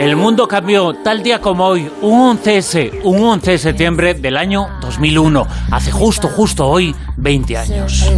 El mundo cambió tal día como hoy, un 11 un 11 de septiembre del año 2001, hace justo, justo hoy, 20 años.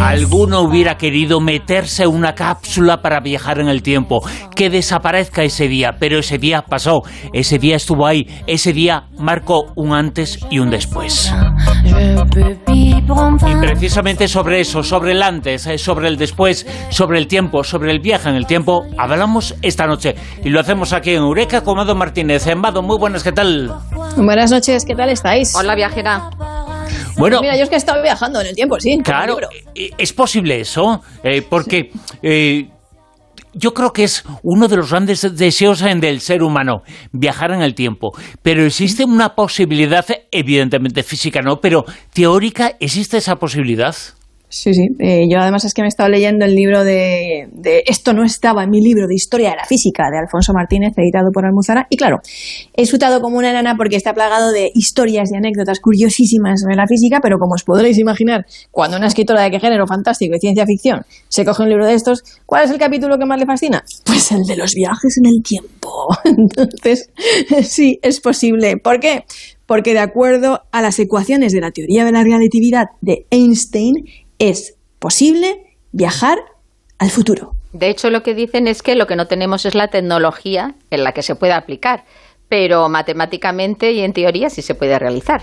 Alguno hubiera querido meterse en una cápsula para viajar en el tiempo, que desaparezca ese día, pero ese día pasó, ese día estuvo ahí, ese día marcó un antes y un después. Y precisamente sobre eso, sobre el antes, eh, sobre el después, sobre el tiempo, sobre el viaje en el tiempo, hablamos esta noche. Y lo hacemos aquí en Eureka con Mado Martínez. Mado, muy buenas, ¿qué tal? Buenas noches, ¿qué tal estáis? Hola, viajera. Bueno, mira, yo es que he estado viajando en el tiempo, sí. Claro, eh, es posible eso, eh, porque yo creo que es uno de los grandes deseos del ser humano, viajar en el tiempo. Pero existe una posibilidad, evidentemente física no, pero teórica, ¿existe esa posibilidad? Sí, sí. Eh, yo además es que me he estado leyendo el libro de, Esto no estaba en mi libro de Historia de la Física de Alfonso Martínez, editado por Almuzara. Y claro, he disfrutado como una enana porque está plagado de historias y anécdotas curiosísimas sobre la física, pero como os podréis imaginar, cuando una escritora de qué género fantástico y ciencia ficción se coge un libro de estos, ¿cuál es el capítulo que más le fascina? Pues el de los viajes en el tiempo. Entonces, sí, es posible. ¿Por qué? Porque de acuerdo a las ecuaciones de la teoría de la relatividad de Einstein, es posible viajar al futuro. De hecho, lo que dicen es que lo que no tenemos es la tecnología en la que se pueda aplicar, pero matemáticamente y en teoría sí se puede realizar.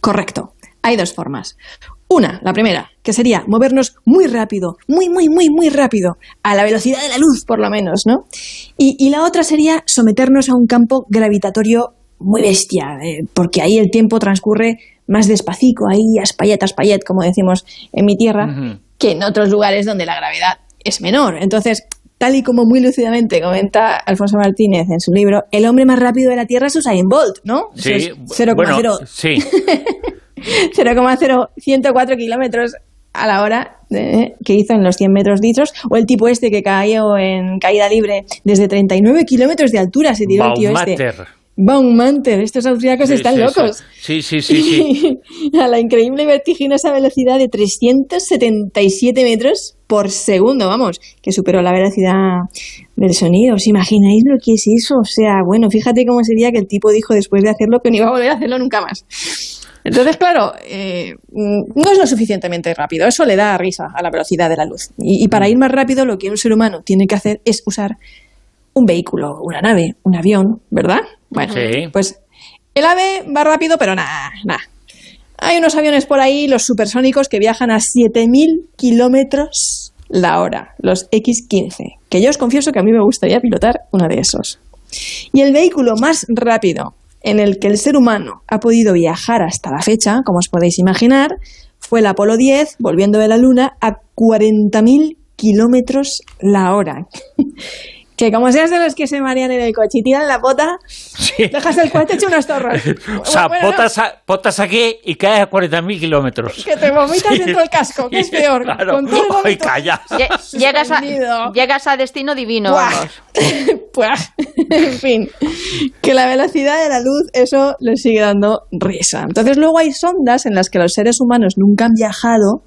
Correcto. Hay dos formas. Una, la primera, que sería movernos muy rápido, muy, muy, muy, muy rápido, a la velocidad de la luz, por lo menos, ¿no? Y, la otra sería someternos a un campo gravitatorio muy bestia, eh, porque ahí el tiempo transcurre más despacito, ahí a espallet, como decimos en mi tierra, que en otros lugares donde la gravedad es menor. Entonces, tal y como muy lúcidamente comenta Alfonso Martínez en su libro, el hombre más rápido de la Tierra es Usain Bolt, ¿no? Sí, 0,0 sí. 0,0104 kilómetros a la hora que hizo en los 100 metros litros, o el tipo este que cayó en caída libre desde 39 kilómetros de altura, se tiró el tío este. Baummantel, estos austríacos están locos. Sí, sí, sí, sí. a la increíble y vertiginosa velocidad de 377 metros por segundo, vamos, que superó la velocidad del sonido. ¿Os imagináis lo que es eso? O sea, bueno, fíjate cómo sería que el tipo dijo después de hacerlo que no iba a volver a hacerlo nunca más. Entonces, claro, eh, no es lo suficientemente rápido. Eso le da risa a la velocidad de la luz. y para ir más rápido, lo que un ser humano tiene que hacer es usar un vehículo, una nave, un avión, ¿verdad? Bueno, pues el ave va rápido, pero nada, nada. Hay unos aviones por ahí, los supersónicos, que viajan a 7.000 kilómetros la hora, los X-15, que yo os confieso que a mí me gustaría pilotar uno de esos. Y el vehículo más rápido en el que el ser humano ha podido viajar hasta la fecha, como os podéis imaginar, fue el Apolo 10, volviendo de la Luna, a 40.000 kilómetros la hora. Que como seas de los que se marean en el coche y tiran la pota, dejas el coche hecho unos torros. o sea, potas, aquí y caes a 40.000 kilómetros. Que te vomitas dentro del casco, que es peor. Claro. Con todo calla. Llegas a, llegas a destino divino, vamos. en fin, que la velocidad de la luz, eso le sigue dando risa. Entonces luego hay sondas en las que los seres humanos nunca han viajado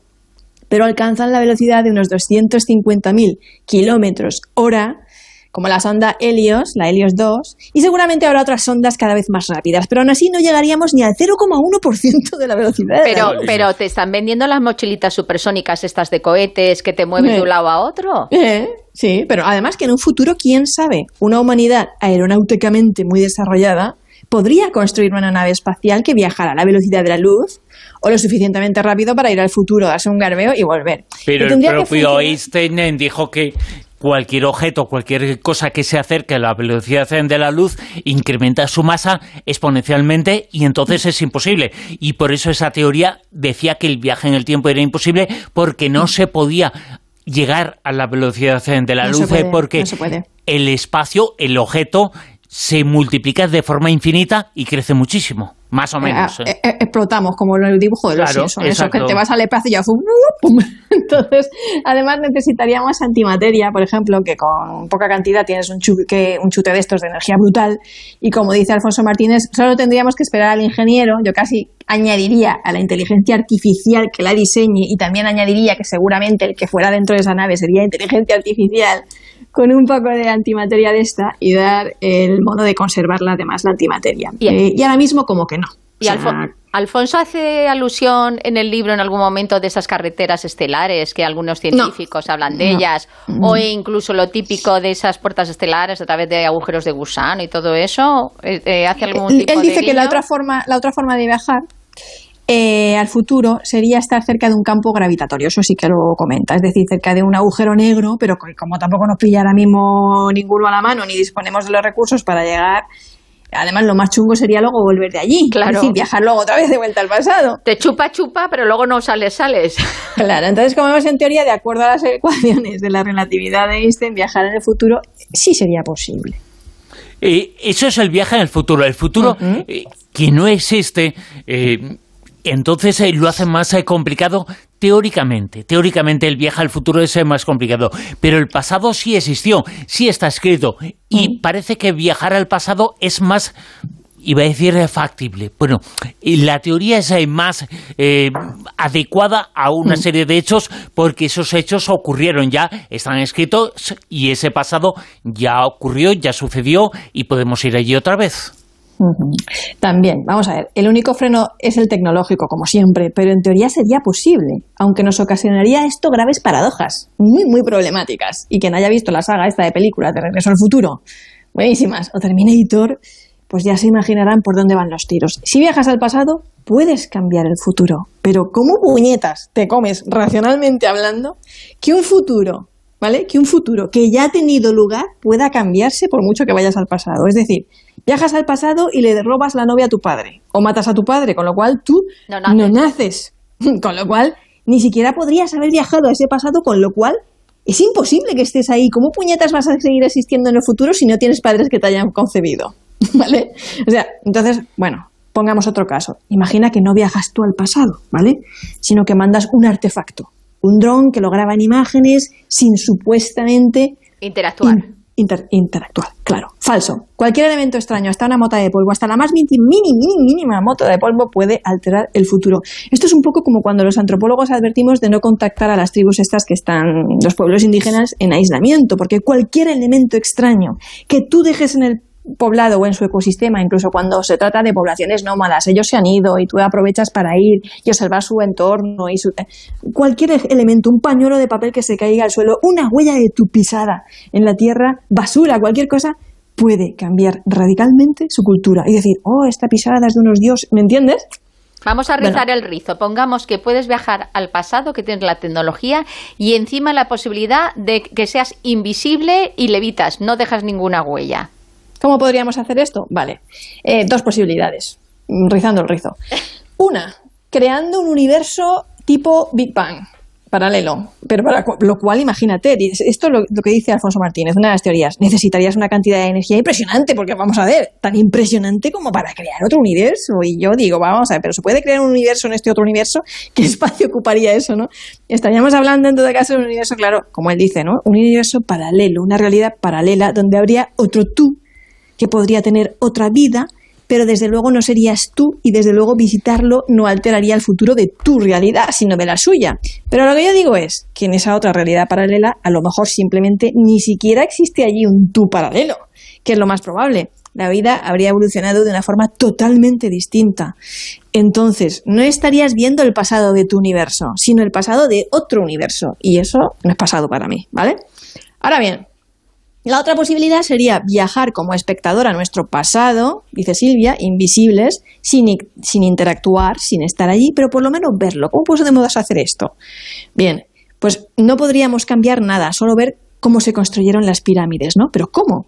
pero alcanzan la velocidad de unos 250.000 kilómetros hora como la sonda Helios, la Helios 2, y seguramente habrá otras sondas cada vez más rápidas, pero aún así no llegaríamos ni al 0,1% de la velocidad. Pero, pero te están vendiendo las mochilitas supersónicas estas de cohetes que te mueven de un lado a otro. Eh, sí, pero además que en un futuro, quién sabe, una humanidad aeronáuticamente muy desarrollada podría construir una nave espacial que viajara a la velocidad de la luz o lo suficientemente rápido para ir al futuro, darse un garbeo y volver. Pero el propio Einstein dijo que cualquier objeto, cualquier cosa que se acerque a la velocidad de la luz incrementa su masa exponencialmente y entonces es imposible. Y por eso esa teoría decía que el viaje en el tiempo era imposible porque no se podía llegar a la velocidad de la luz porque el espacio, el objeto se multiplica de forma infinita y crece muchísimo. Más o eh, menos. ¿eh? Eh, explotamos, como en el dibujo de los Simpsons. Eso que te vas al espacio y ya ¡pum! Entonces, además necesitaríamos antimateria, por ejemplo, que con poca cantidad tienes un chute, un chute de estos de energía brutal. Y como dice Alfonso Martínez, solo tendríamos que esperar al ingeniero, yo casi añadiría a la inteligencia artificial que la diseñe y también añadiría que seguramente el que fuera dentro de esa nave sería inteligencia artificial con un poco de antimateria de esta y dar el modo de conservarla además la antimateria. Y- Eh, y ahora mismo como que no. Y O sea, Alfo- Alfonso hace alusión en el libro en algún momento de esas carreteras estelares que algunos científicos hablan de No. ellas, o incluso lo típico de esas puertas estelares a través de agujeros de gusano y todo eso. Eh, eh, ¿Hace algún tipo él de dice que la otra forma, la otra forma de viajar eh, al futuro sería estar cerca de un campo gravitatorio, eso sí que lo comenta, es decir, cerca de un agujero negro, pero co- como tampoco nos pilla ahora mismo ninguno a la mano ni disponemos de los recursos para llegar, además lo más chungo sería luego volver de allí, Claro. es decir, viajar luego otra vez de vuelta al pasado. Te chupa, chupa, pero luego no sales, sales. Claro, entonces como vemos en teoría, de acuerdo a las ecuaciones de la relatividad de Einstein, viajar en el futuro sí sería posible. Eh, eso es el viaje en el futuro. El futuro eh, que no existe, eh, entonces eh, lo hace más eh, complicado teóricamente. Teóricamente el viaje al futuro es más complicado. Pero el pasado sí existió, sí está escrito. Y parece que viajar al pasado es más iba a decir factible. Bueno, y la teoría es más eh, adecuada a una serie de hechos porque esos hechos ocurrieron ya, están escritos y ese pasado ya ocurrió, ya sucedió y podemos ir allí otra vez. También, vamos a ver, el único freno es el tecnológico, como siempre, pero en teoría sería posible, aunque nos ocasionaría esto graves paradojas, muy, muy problemáticas. Y quien haya visto la saga esta de películas de Regreso al Futuro, buenísimas, o Terminator, pues ya se imaginarán por dónde van los tiros. Si viajas al pasado, puedes cambiar el futuro, pero ¿cómo puñetas te comes, racionalmente hablando, que un futuro, ¿vale? Que un futuro que ya ha tenido lugar pueda cambiarse por mucho que vayas al pasado. Es decir, viajas al pasado y le robas la novia a tu padre, o matas a tu padre, con lo cual tú No no naces. naces. Con lo cual, ni siquiera podrías haber viajado a ese pasado, con lo cual es imposible que estés ahí. ¿Cómo puñetas vas a seguir existiendo en el futuro si no tienes padres que te hayan concebido? ¿Vale? O sea, entonces, bueno, pongamos otro caso. Imagina que no viajas tú al pasado, ¿vale? Sino que mandas un artefacto, un dron que lo graba en imágenes sin supuestamente Interactuar. in- inter- interactuar. Claro, falso. Cualquier elemento extraño, hasta una mota de polvo, hasta la más mini, mini, mini- mínima mota de polvo puede alterar el futuro. Esto es un poco como cuando los antropólogos advertimos de no contactar a las tribus estas que están, los pueblos indígenas, en aislamiento, porque cualquier elemento extraño que tú dejes en el poblado o en su ecosistema, incluso cuando se trata de poblaciones nómadas, ellos se han ido y tú aprovechas para ir y observar su entorno y su cualquier elemento, un pañuelo de papel que se caiga al suelo, una huella de tu pisada en la tierra, basura, cualquier cosa puede cambiar radicalmente su cultura y decir, oh, esta pisada es de unos dioses, ¿me entiendes? Vamos a Bueno. rizar el rizo. Pongamos que puedes viajar al pasado, que tienes la tecnología, y encima la posibilidad de que seas invisible y levitas, no dejas ninguna huella. ¿Cómo podríamos hacer esto? Vale, Eh, dos posibilidades, rizando el rizo. Una, creando un universo tipo Big Bang, paralelo, pero para lo cual, imagínate, esto es lo, lo que dice Alfonso Martínez, una de las teorías, necesitarías una cantidad de energía impresionante, porque vamos a ver, tan impresionante como para crear otro universo. Y yo digo, vamos a ver, pero ¿se puede crear un universo en este otro universo? ¿Qué espacio ocuparía eso, no? Estaríamos hablando en todo caso de un universo, claro, como él dice, ¿no? Un universo paralelo, una realidad paralela donde habría otro tú que podría tener otra vida, pero desde luego no serías tú y desde luego visitarlo no alteraría el futuro de tu realidad, sino de la suya. Pero lo que yo digo es que en esa otra realidad paralela a lo mejor simplemente ni siquiera existe allí un tú paralelo, que es lo más probable. La vida habría evolucionado de una forma totalmente distinta. Entonces, no estarías viendo el pasado de tu universo, sino el pasado de otro universo. Y eso no es pasado para mí, ¿vale? Ahora bien, la otra posibilidad sería viajar como espectador a nuestro pasado, dice Silvia, invisibles, sin, sin interactuar, sin estar allí, pero por lo menos verlo. ¿Cómo podemos hacer esto? Bien, pues no podríamos cambiar nada, solo ver cómo se construyeron las pirámides, ¿no? Pero ¿cómo?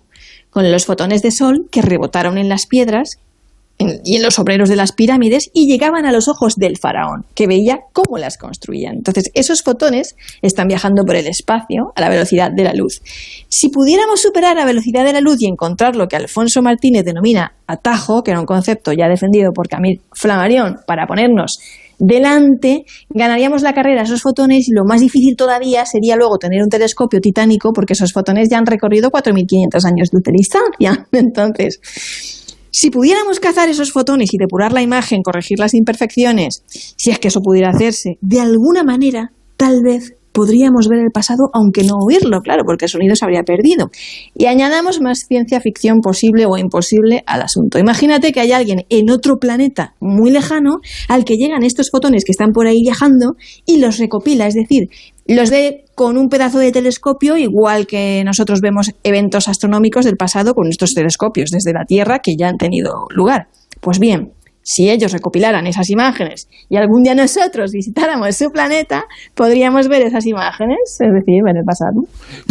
Con los fotones de sol que rebotaron en las piedras y en los obreros de las pirámides y llegaban a los ojos del faraón, que veía cómo las construían. Entonces, esos fotones están viajando por el espacio a la velocidad de la luz. Si pudiéramos superar la velocidad de la luz y encontrar lo que Alfonso Martínez denomina atajo, que era un concepto ya defendido por Camille Flammarion, para ponernos delante, ganaríamos la carrera a esos fotones y lo más difícil todavía sería luego tener un telescopio titánico porque esos fotones ya han recorrido 4.500 años de distancia. Entonces, Si pudiéramos cazar esos fotones y depurar la imagen, corregir las imperfecciones, si es que eso pudiera hacerse, de alguna manera, tal vez podríamos ver el pasado aunque no oírlo, claro, porque el sonido se habría perdido. Y añadamos más ciencia ficción posible o imposible al asunto. Imagínate que hay alguien en otro planeta muy lejano al que llegan estos fotones que están por ahí viajando y los recopila, es decir, los ve con un pedazo de telescopio, igual que nosotros vemos eventos astronómicos del pasado con estos telescopios desde la Tierra que ya han tenido lugar. Pues bien, si ellos recopilaran esas imágenes y algún día nosotros visitáramos su planeta, podríamos ver esas imágenes, es decir, ver el pasado.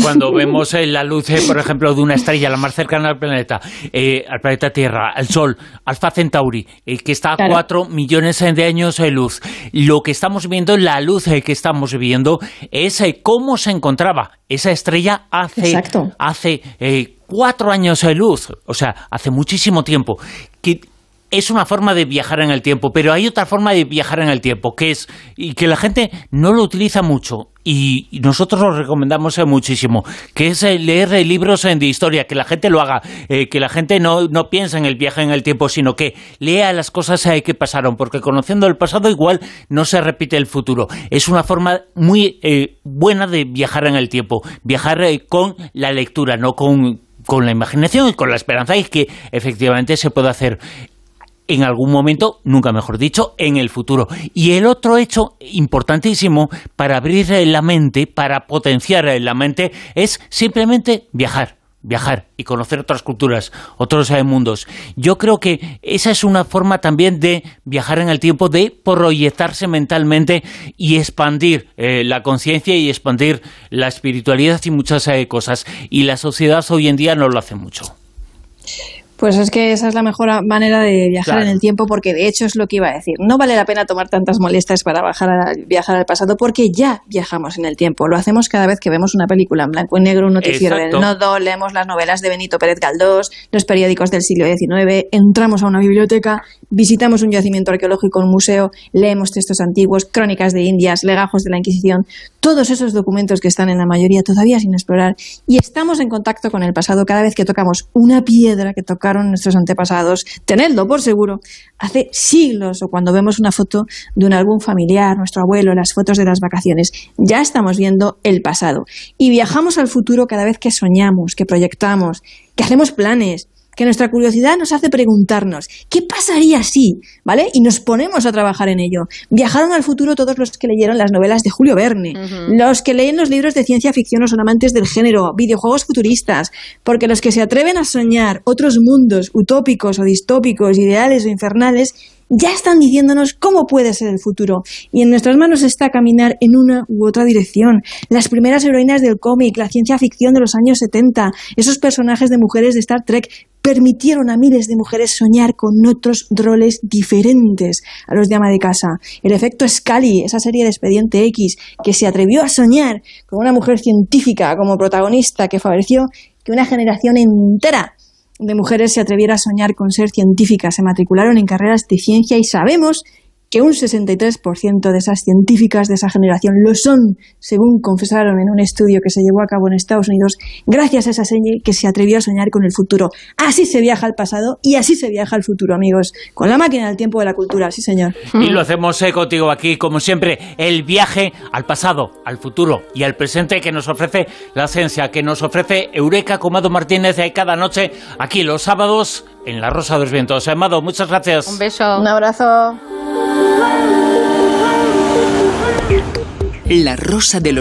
Cuando vemos eh, la luz, eh, por ejemplo, de una estrella la más cercana al planeta, eh, al planeta Tierra, al Sol, Alfa Centauri, que está a cuatro millones de años de luz, lo que estamos viendo, la luz que estamos viendo, es cómo se encontraba esa estrella hace, hace cuatro años de luz, o sea, hace muchísimo tiempo. Que es una forma de viajar en el tiempo, pero hay otra forma de viajar en el tiempo, que es, y que la gente no lo utiliza mucho, y nosotros lo recomendamos muchísimo, que es leer libros de historia, que la gente lo haga, eh, que la gente no, no piense en el viaje en el tiempo, sino que lea las cosas eh, que pasaron, porque conociendo el pasado igual no se repite el futuro. Es una forma muy eh, buena de viajar en el tiempo, viajar con la lectura, no con con la imaginación y con la esperanza y que efectivamente se puede hacer en algún momento, nunca mejor dicho, en el futuro. Y el otro hecho importantísimo para abrir la mente, para potenciar la mente, es simplemente viajar viajar y conocer otras culturas, otros eh, mundos. Yo creo que esa es una forma también de viajar en el tiempo, de proyectarse mentalmente y expandir eh, la conciencia y expandir la espiritualidad y muchas eh, cosas. Y la sociedad hoy en día no lo hace mucho. Pues es que esa es la mejor manera de viajar en el tiempo, porque de hecho es lo que iba a decir. No vale la pena tomar tantas molestias para viajar al pasado, porque ya viajamos en el tiempo. Lo hacemos cada vez que vemos una película en blanco y negro, un noticiero del Nodo, leemos las novelas de Benito Pérez Galdós, los periódicos del siglo XIX, entramos a una biblioteca, visitamos un yacimiento arqueológico, un museo, leemos textos antiguos, crónicas de Indias, legajos de la Inquisición, todos esos documentos que están en la mayoría todavía sin explorar, y estamos en contacto con el pasado cada vez que tocamos una piedra que toca nuestros antepasados, tenedlo por seguro, hace siglos o cuando vemos una foto de un álbum familiar, nuestro abuelo, las fotos de las vacaciones, ya estamos viendo el pasado. Y viajamos al futuro cada vez que soñamos, que proyectamos, que hacemos planes, que nuestra curiosidad nos hace preguntarnos, ¿qué pasaría si? ¿Vale? Y nos ponemos a trabajar en ello. Viajaron al futuro todos los que leyeron las novelas de Julio Verne, los que leen los libros de ciencia ficción o son amantes del género, videojuegos futuristas, porque los que se atreven a soñar otros mundos utópicos o distópicos, ideales o infernales, ya están diciéndonos cómo puede ser el futuro. Y en nuestras manos está caminar en una u otra dirección. Las primeras heroínas del cómic, la ciencia ficción de los años 70, esos personajes de mujeres de Star Trek permitieron a miles de mujeres soñar con otros roles diferentes a los de ama de casa. El efecto Scully, esa serie de Expediente X, que se atrevió a soñar con una mujer científica como protagonista que favoreció que una generación entera de mujeres se atreviera a soñar con ser científicas, se matricularon en carreras de ciencia y sabemos que un 63% de esas científicas de esa generación lo son, según confesaron en un estudio que se llevó a cabo en Estados Unidos, gracias a esa señal que se atrevió a soñar con el futuro. Así se viaja al pasado y así se viaja al futuro, amigos, con la máquina del tiempo de la cultura, sí señor. Y lo hacemos eh, contigo aquí, como siempre, el viaje al pasado, al futuro y al presente que nos ofrece la ciencia, que nos ofrece Eureka Comado Martínez cada noche, aquí los sábados, en La Rosa de los Vientos. Amado, muchas gracias. Un beso. Un abrazo. La Rosa de los